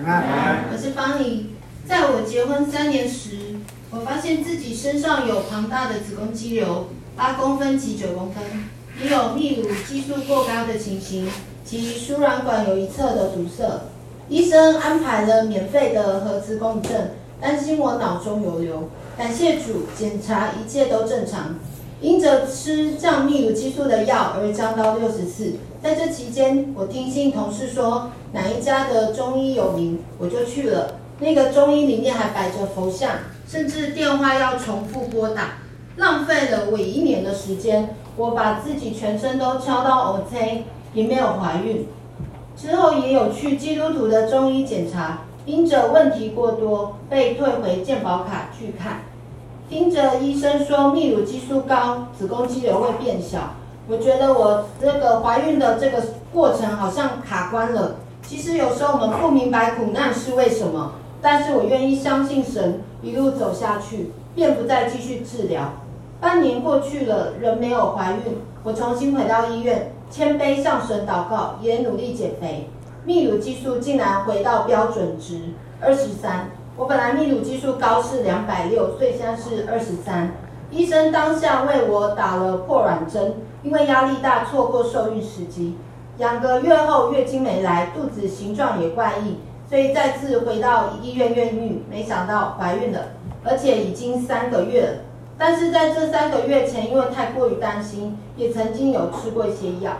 我是方怡。在我结婚三年时，我发现自己身上有庞大的子宫肌瘤，八公分及九公分，也有泌乳激素过高的情形，及输卵管有一侧的堵塞。医生安排了免费的核磁共振，担心我脑中有瘤。感谢主，检查一切都正常。因着吃降泌乳激素的药而降到六十四。在这期间，我听信同事说哪一家的中医有名，我就去了。那个中医里面还摆着佛像，甚至电话要重复拨打，浪费了我一年的时间。我把自己全身都敲到 OK，也没有怀孕。之后也有去基督徒的中医检查，因着问题过多，被退回健保卡去看。听着医生说泌乳激素高，子宫肌瘤会变小，我觉得我这个怀孕的这个过程好像卡关了。其实有时候我们不明白苦难是为什么，但是我愿意相信神，一路走下去，便不再继续治疗。半年过去了，仍没有怀孕，我重新回到医院，谦卑向神祷告，也努力减肥，泌乳激素竟然回到标准值二十三。我本来泌乳激素高是两百六，所以现在是二十三。医生当下为我打了破卵针，因为压力大错过受孕时机。两个月后月经没来，肚子形状也怪异，所以再次回到医院验孕，没想到怀孕了，而且已经三个月了。但是在这三个月前，因为太过于担心，也曾经有吃过一些药。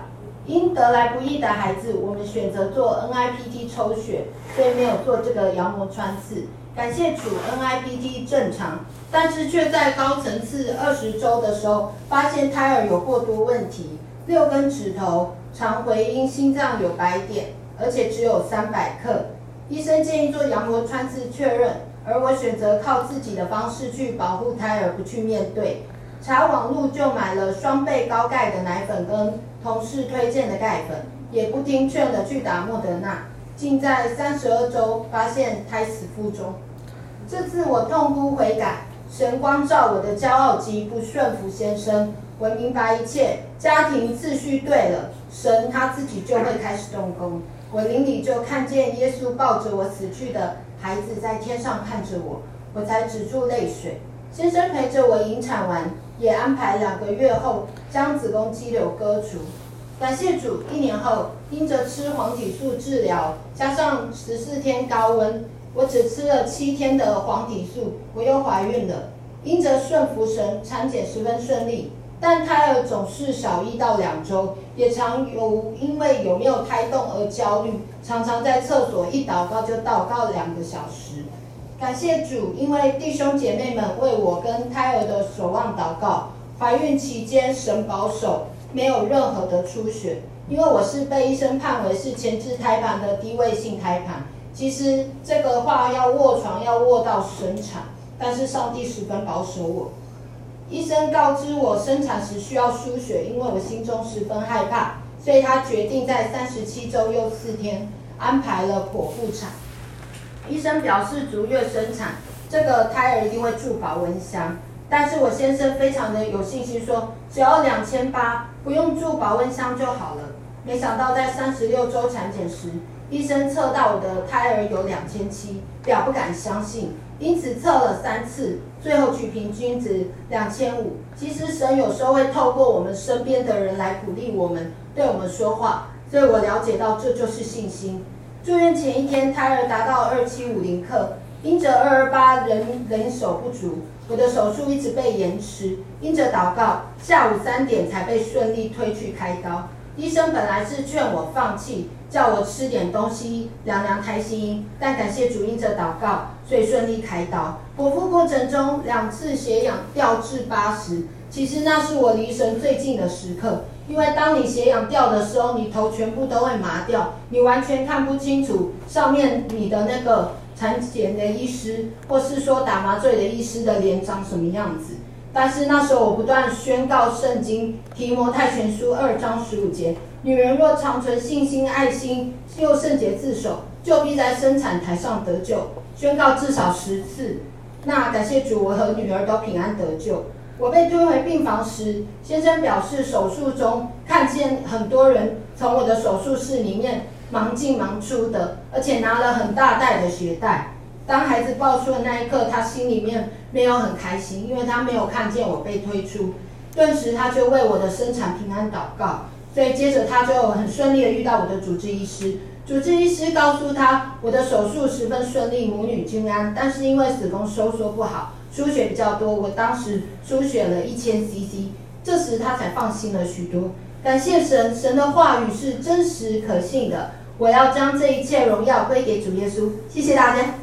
因得来不易的孩子，我们选择做 NIPT 抽血，所以没有做这个羊膜穿刺。感谢主，NIPT 正常，但是却在高层次二十周的时候发现胎儿有过多问题，六根指头，常回音，心脏有白点，而且只有三百克。医生建议做羊膜穿刺确认，而我选择靠自己的方式去保护胎儿，不去面对。查网路就买了双倍高钙的奶粉跟同事推荐的钙粉，也不听劝的去打莫德纳，竟在三十二周发现胎死腹中。这次我痛哭悔改，神光照我的骄傲及不顺服先生，我明白一切，家庭秩序对了，神他自己就会开始动工。我邻里就看见耶稣抱着我死去的孩子在天上看着我，我才止住泪水。先生陪着我引产完，也安排两个月后将子宫肌瘤割除。感谢主，一年后因着吃黄体素治疗，加上十四天高温。我只吃了七天的黄体素，我又怀孕了。因着顺服神，产检十分顺利，但胎儿总是少一到两周，也常有因为有没有胎动而焦虑，常常在厕所一祷告就祷告两个小时。感谢主，因为弟兄姐妹们为我跟胎儿的守望祷告，怀孕期间神保守，没有任何的出血，因为我是被医生判为是前置胎盘的低位性胎盘。其实这个话要卧床，要卧到生产，但是上帝十分保守我。医生告知我生产时需要输血，因为我心中十分害怕，所以他决定在三十七周又四天安排了剖腹产。医生表示逐月生产，这个胎儿一定会住保温箱。但是我先生非常的有信心说，只要两千八，不用住保温箱就好了。没想到在三十六周产检时，医生测到我的胎儿有两千七，表不敢相信，因此测了三次，最后取平均值两千五。其实神有时候会透过我们身边的人来鼓励我们，对我们说话，所以我了解到这就是信心。住院前一天，胎儿达到二七五零克，因着二二八人人手不足，我的手术一直被延迟，因着祷告，下午三点才被顺利推去开刀。医生本来是劝我放弃，叫我吃点东西凉凉胎心，但感谢主因着祷告，所以顺利开刀。剖腹过程中两次血氧掉至八十，其实那是我离神最近的时刻，因为当你血氧掉的时候，你头全部都会麻掉，你完全看不清楚上面你的那个产检的医师，或是说打麻醉的医师的脸长什么样子。但是那时候我不断宣告圣经提摩太前书二章十五节：女人若长存信心、爱心，又圣洁自守，就必在生产台上得救。宣告至少十次。那感谢主，我和女儿都平安得救。我被推回病房时，先生表示手术中看见很多人从我的手术室里面忙进忙出的，而且拿了很大袋的血袋。当孩子抱出的那一刻，他心里面没有很开心，因为他没有看见我被推出。顿时，他就为我的生产平安祷告。所以接着他就很顺利的遇到我的主治医师。主治医师告诉他，我的手术十分顺利，母女均安。但是因为子宫收缩不好，输血比较多，我当时输血了一千 CC。这时他才放心了许多。感谢神，神的话语是真实可信的。我要将这一切荣耀归给主耶稣。谢谢大家。